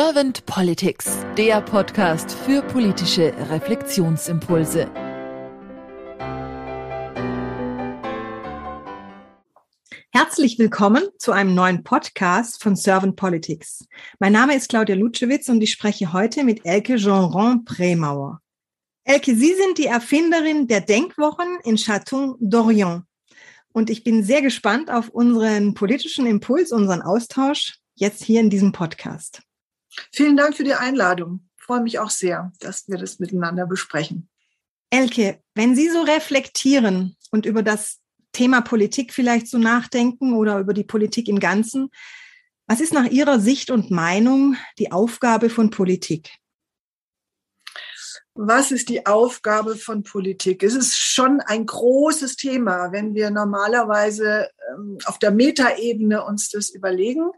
Servant Politics, der Podcast für politische Reflexionsimpulse. Herzlich willkommen zu einem neuen Podcast von Servant Politics. Mein Name ist Claudia Lutschewitz und ich spreche heute mit Elke Jeanron Premauer. Elke, Sie sind die Erfinderin der Denkwochen in Château d'Orient. Und ich bin sehr gespannt auf unseren politischen Impuls, unseren Austausch jetzt hier in diesem Podcast. Vielen Dank für die Einladung. Ich freue mich auch sehr, dass wir das miteinander besprechen. Elke, wenn Sie so reflektieren und über das Thema Politik vielleicht so nachdenken oder über die Politik im Ganzen, was ist nach Ihrer Sicht und Meinung die Aufgabe von Politik? Was ist die Aufgabe von Politik? Es ist schon ein großes Thema, wenn wir normalerweise ähm, auf der Metaebene uns das überlegen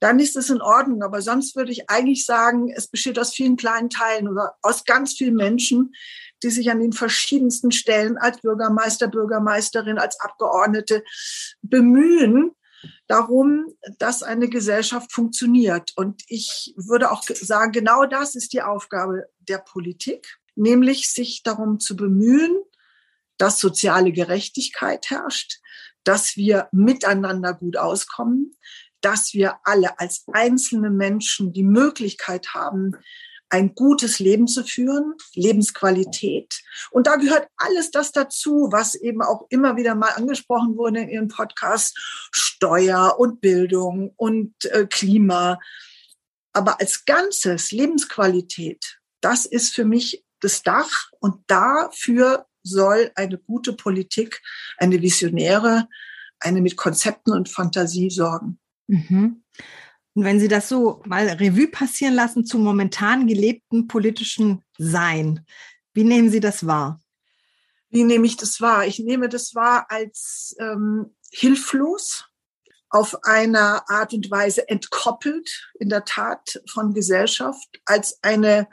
dann ist es in Ordnung. Aber sonst würde ich eigentlich sagen, es besteht aus vielen kleinen Teilen oder aus ganz vielen Menschen, die sich an den verschiedensten Stellen als Bürgermeister, Bürgermeisterin, als Abgeordnete bemühen darum, dass eine Gesellschaft funktioniert. Und ich würde auch sagen, genau das ist die Aufgabe der Politik, nämlich sich darum zu bemühen, dass soziale Gerechtigkeit herrscht, dass wir miteinander gut auskommen, dass wir alle als einzelne Menschen die Möglichkeit haben, ein gutes Leben zu führen, Lebensqualität. Und da gehört alles das dazu, was eben auch immer wieder mal angesprochen wurde in Ihrem Podcast, Steuer und Bildung und äh, Klima. Aber als Ganzes Lebensqualität, das ist für mich das Dach und dafür soll eine gute Politik, eine visionäre, eine mit Konzepten und Fantasie sorgen. Mhm. Und wenn Sie das so mal Revue passieren lassen zum momentan gelebten politischen Sein, wie nehmen Sie das wahr? Wie nehme ich das wahr? Ich nehme das wahr als ähm, hilflos, auf einer Art und Weise entkoppelt, in der Tat von Gesellschaft, als eine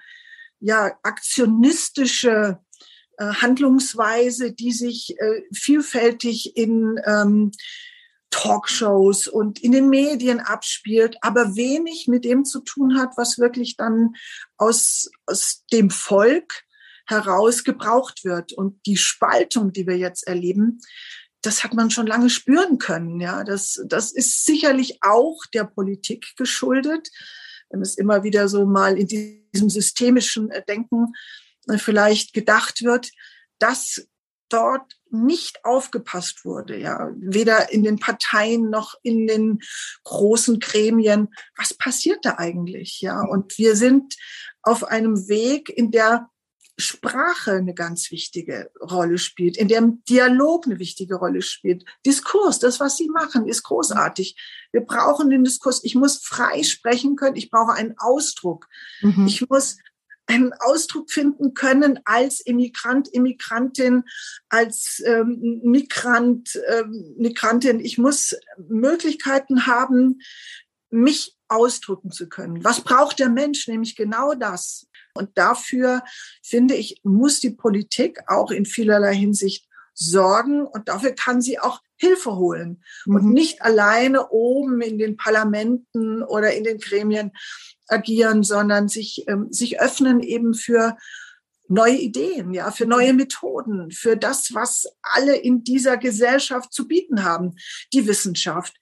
ja aktionistische Handlungsweise, die sich äh, vielfältig in ähm, Talkshows und in den Medien abspielt, aber wenig mit dem zu tun hat, was wirklich dann aus, aus dem Volk heraus gebraucht wird. Und die Spaltung, die wir jetzt erleben, das hat man schon lange spüren können. Ja, das, das ist sicherlich auch der Politik geschuldet, wenn es immer wieder so mal in diesem systemischen Denken äh, vielleicht gedacht wird, dass dort nicht aufgepasst wurde, ja, weder in den Parteien noch in den großen Gremien. Was passiert da eigentlich, ja? Und wir sind auf einem Weg, in der Sprache eine ganz wichtige Rolle spielt, in dem Dialog eine wichtige Rolle spielt. Diskurs, das, was Sie machen, ist großartig. Wir brauchen den Diskurs. Ich muss frei sprechen können. Ich brauche einen Ausdruck. Mhm. Ich muss einen Ausdruck finden können als Immigrant, Immigrantin, als ähm, Migrant, ähm, Migrantin. Ich muss Möglichkeiten haben, mich ausdrücken zu können. Was braucht der Mensch? Nämlich genau das. Und dafür, finde ich, muss die Politik auch in vielerlei Hinsicht sorgen und dafür kann sie auch Hilfe holen mhm. und nicht alleine oben in den Parlamenten oder in den Gremien agieren, sondern sich, ähm, sich öffnen eben für neue Ideen, ja, für neue Methoden, für das, was alle in dieser Gesellschaft zu bieten haben. Die Wissenschaft,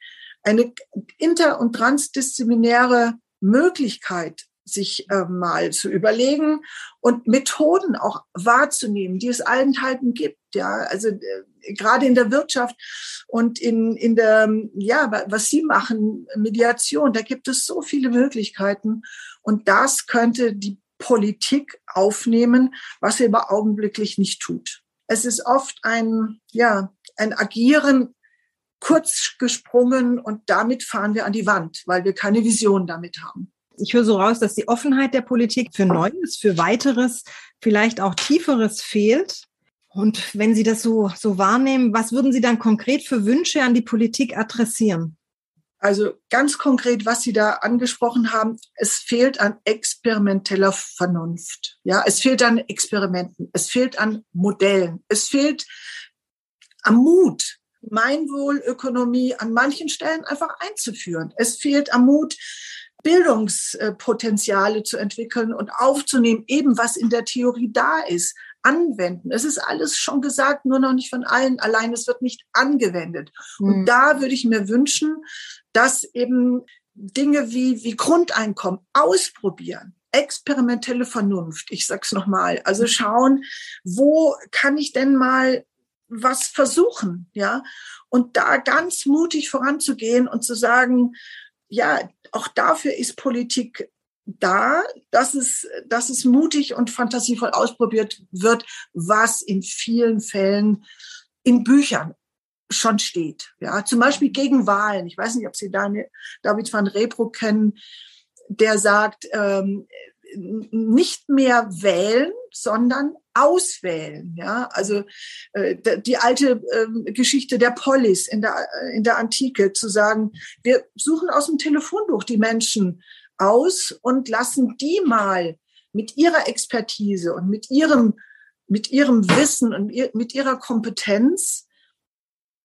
eine inter- und transdisziplinäre Möglichkeit, sich äh, mal zu überlegen und Methoden auch wahrzunehmen, die es allenthalben gibt. Ja, also äh, gerade in der Wirtschaft und in, in der, ja, was Sie machen, Mediation, da gibt es so viele Möglichkeiten. Und das könnte die Politik aufnehmen, was sie aber augenblicklich nicht tut. Es ist oft ein, ja, ein Agieren kurz gesprungen und damit fahren wir an die Wand, weil wir keine Vision damit haben ich höre so raus, dass die Offenheit der Politik für Neues, für weiteres, vielleicht auch tieferes fehlt. Und wenn Sie das so, so wahrnehmen, was würden Sie dann konkret für Wünsche an die Politik adressieren? Also ganz konkret, was Sie da angesprochen haben, es fehlt an experimenteller Vernunft. Ja, es fehlt an Experimenten, es fehlt an Modellen, es fehlt am Mut, Gemeinwohlökonomie an manchen Stellen einfach einzuführen. Es fehlt am Mut, Bildungspotenziale zu entwickeln und aufzunehmen, eben was in der Theorie da ist, anwenden. Es ist alles schon gesagt, nur noch nicht von allen allein. Es wird nicht angewendet. Mhm. Und hm. da würde ich mir wünschen, dass eben Dinge wie, wie Grundeinkommen ausprobieren, experimentelle Vernunft. Ich sag's nochmal. Also schauen, wo kann ich denn mal was versuchen, ja? Und da ganz mutig voranzugehen und zu sagen, ja, auch dafür ist Politik da, dass es, dass es mutig und fantasievoll ausprobiert wird, was in vielen Fällen in Büchern schon steht. Ja, zum Beispiel gegen Wahlen. Ich weiß nicht, ob Sie Daniel, David van Repro kennen, der sagt, ähm, nicht mehr wählen, sondern auswählen. Ja, also äh, die alte äh, Geschichte der Polis in der in der Antike zu sagen, wir suchen aus dem Telefonbuch die Menschen aus und lassen die mal mit ihrer Expertise und mit ihrem mit ihrem Wissen und mit ihrer Kompetenz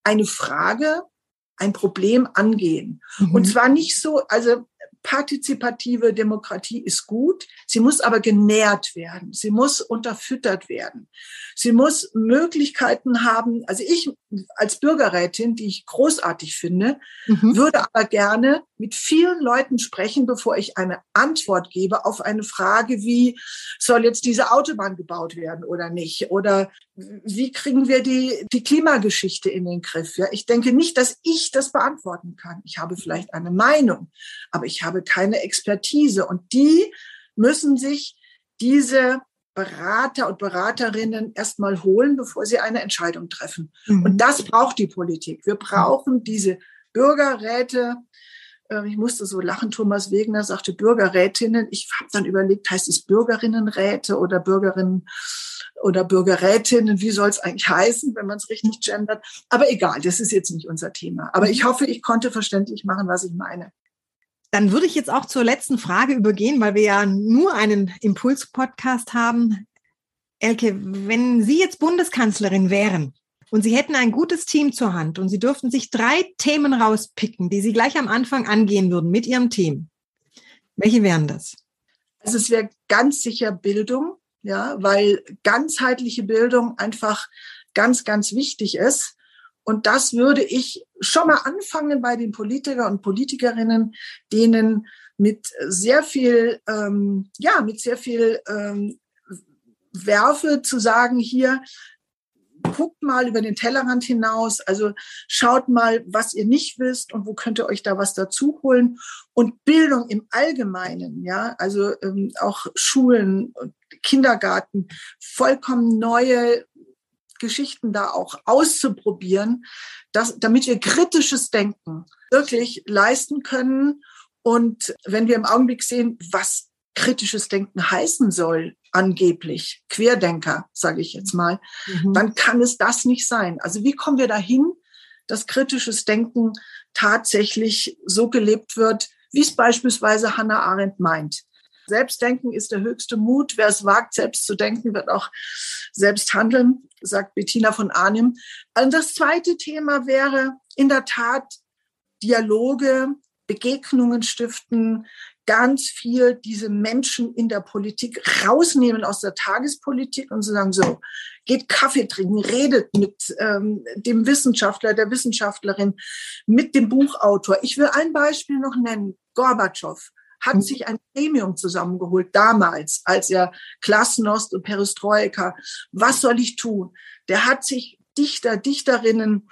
eine Frage, ein Problem angehen. Mhm. Und zwar nicht so, also partizipative Demokratie ist gut, sie muss aber genährt werden, sie muss unterfüttert werden, sie muss Möglichkeiten haben. Also ich als Bürgerrätin, die ich großartig finde, mhm. würde aber gerne mit vielen Leuten sprechen, bevor ich eine Antwort gebe auf eine Frage wie, soll jetzt diese Autobahn gebaut werden oder nicht? Oder wie kriegen wir die, die Klimageschichte in den Griff? Ja, ich denke nicht, dass ich das beantworten kann. Ich habe vielleicht eine Meinung, aber ich habe keine Expertise und die müssen sich diese Berater und Beraterinnen erstmal holen, bevor sie eine Entscheidung treffen. Mhm. Und das braucht die Politik. Wir brauchen diese Bürgerräte. Ähm, ich musste so lachen, Thomas Wegner sagte Bürgerrätinnen. Ich habe dann überlegt, heißt es Bürgerinnenräte oder Bürgerinnen oder Bürgerrätinnen? Wie soll es eigentlich heißen, wenn man es richtig gendert? Aber egal, das ist jetzt nicht unser Thema. Aber ich hoffe, ich konnte verständlich machen, was ich meine. Dann würde ich jetzt auch zur letzten Frage übergehen, weil wir ja nur einen Impuls-Podcast haben. Elke, wenn Sie jetzt Bundeskanzlerin wären und Sie hätten ein gutes Team zur Hand und Sie dürften sich drei Themen rauspicken, die Sie gleich am Anfang angehen würden mit Ihrem Team, welche wären das? Also es wäre ganz sicher Bildung, ja, weil ganzheitliche Bildung einfach ganz, ganz wichtig ist. Und das würde ich schon mal anfangen bei den Politikern und Politikerinnen, denen mit sehr viel, ähm, ja, mit sehr viel ähm, Werfe zu sagen, hier, guckt mal über den Tellerrand hinaus, also schaut mal, was ihr nicht wisst und wo könnt ihr euch da was dazu holen. Und Bildung im Allgemeinen, ja, also ähm, auch Schulen und Kindergarten, vollkommen neue Geschichten da auch auszuprobieren, dass, damit wir kritisches Denken wirklich leisten können. Und wenn wir im Augenblick sehen, was kritisches Denken heißen soll, angeblich, Querdenker, sage ich jetzt mal, mhm. dann kann es das nicht sein. Also wie kommen wir dahin, dass kritisches Denken tatsächlich so gelebt wird, wie es beispielsweise Hannah Arendt meint. Selbstdenken ist der höchste Mut. Wer es wagt, selbst zu denken, wird auch selbst handeln, sagt Bettina von Arnim. Und das zweite Thema wäre in der Tat Dialoge, Begegnungen stiften, ganz viel diese Menschen in der Politik rausnehmen aus der Tagespolitik und zu sagen, so, geht Kaffee trinken, redet mit ähm, dem Wissenschaftler, der Wissenschaftlerin, mit dem Buchautor. Ich will ein Beispiel noch nennen. Gorbatschow hat mhm. sich ein Premium zusammengeholt damals, als er Klasnost und Perestroika. Was soll ich tun? Der hat sich Dichter, Dichterinnen,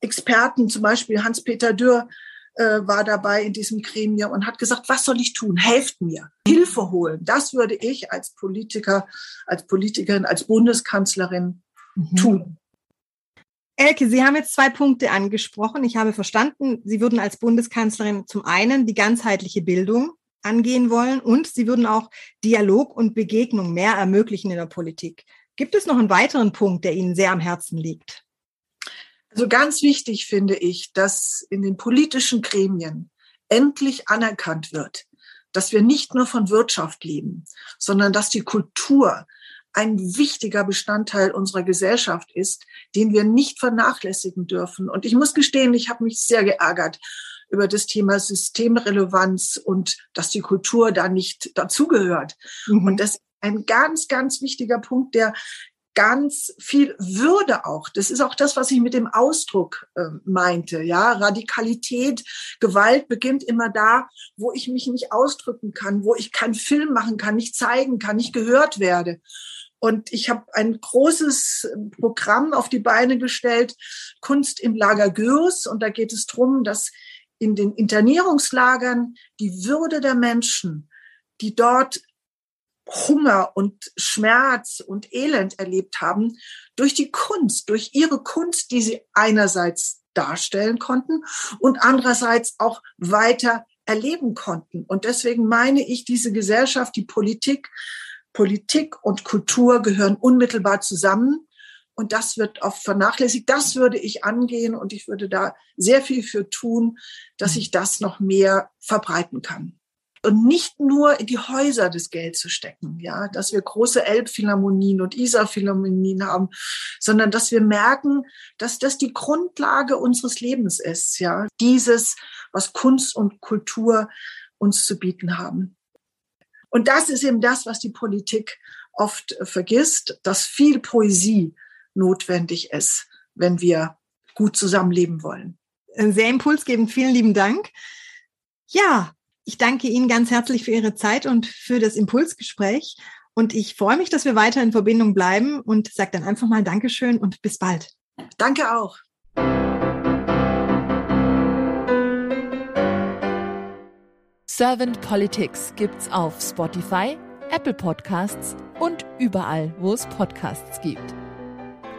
Experten, zum Beispiel Hans-Peter Dürr, äh, war dabei in diesem Gremium und hat gesagt, was soll ich tun? Helft mir, Hilfe holen. Das würde ich als Politiker, als Politikerin, als Bundeskanzlerin mhm. tun. Elke, Sie haben jetzt zwei Punkte angesprochen. Ich habe verstanden, Sie würden als Bundeskanzlerin zum einen die ganzheitliche Bildung angehen wollen und Sie würden auch Dialog und Begegnung mehr ermöglichen in der Politik. Gibt es noch einen weiteren Punkt, der Ihnen sehr am Herzen liegt? Also ganz wichtig finde ich, dass in den politischen Gremien endlich anerkannt wird, dass wir nicht nur von Wirtschaft leben, sondern dass die Kultur ein wichtiger Bestandteil unserer Gesellschaft ist, den wir nicht vernachlässigen dürfen. Und ich muss gestehen, ich habe mich sehr geärgert über das Thema Systemrelevanz und dass die Kultur da nicht dazugehört. Mhm. Und das ist ein ganz, ganz wichtiger Punkt, der ganz viel Würde auch. Das ist auch das, was ich mit dem Ausdruck äh, meinte. Ja, Radikalität, Gewalt beginnt immer da, wo ich mich nicht ausdrücken kann, wo ich keinen Film machen kann, nicht zeigen kann, nicht gehört werde. Und ich habe ein großes Programm auf die Beine gestellt, Kunst im Lager Gürs. Und da geht es darum, dass in den Internierungslagern die Würde der Menschen, die dort Hunger und Schmerz und Elend erlebt haben, durch die Kunst, durch ihre Kunst, die sie einerseits darstellen konnten und andererseits auch weiter erleben konnten. Und deswegen meine ich, diese Gesellschaft, die Politik, Politik und Kultur gehören unmittelbar zusammen. Und das wird oft vernachlässigt. Das würde ich angehen und ich würde da sehr viel für tun, dass ich das noch mehr verbreiten kann und nicht nur in die Häuser des Geld zu stecken, ja, dass wir große Elbphilharmonien und Isar-Philharmonien haben, sondern dass wir merken, dass das die Grundlage unseres Lebens ist, ja, dieses, was Kunst und Kultur uns zu bieten haben. Und das ist eben das, was die Politik oft vergisst, dass viel Poesie notwendig ist, wenn wir gut zusammenleben wollen. Sehr impulsgebend. Vielen lieben Dank. Ja, ich danke Ihnen ganz herzlich für Ihre Zeit und für das Impulsgespräch. Und ich freue mich, dass wir weiter in Verbindung bleiben und sage dann einfach mal Dankeschön und bis bald. Danke auch. Servant Politics gibt's auf Spotify, Apple Podcasts und überall, wo es Podcasts gibt.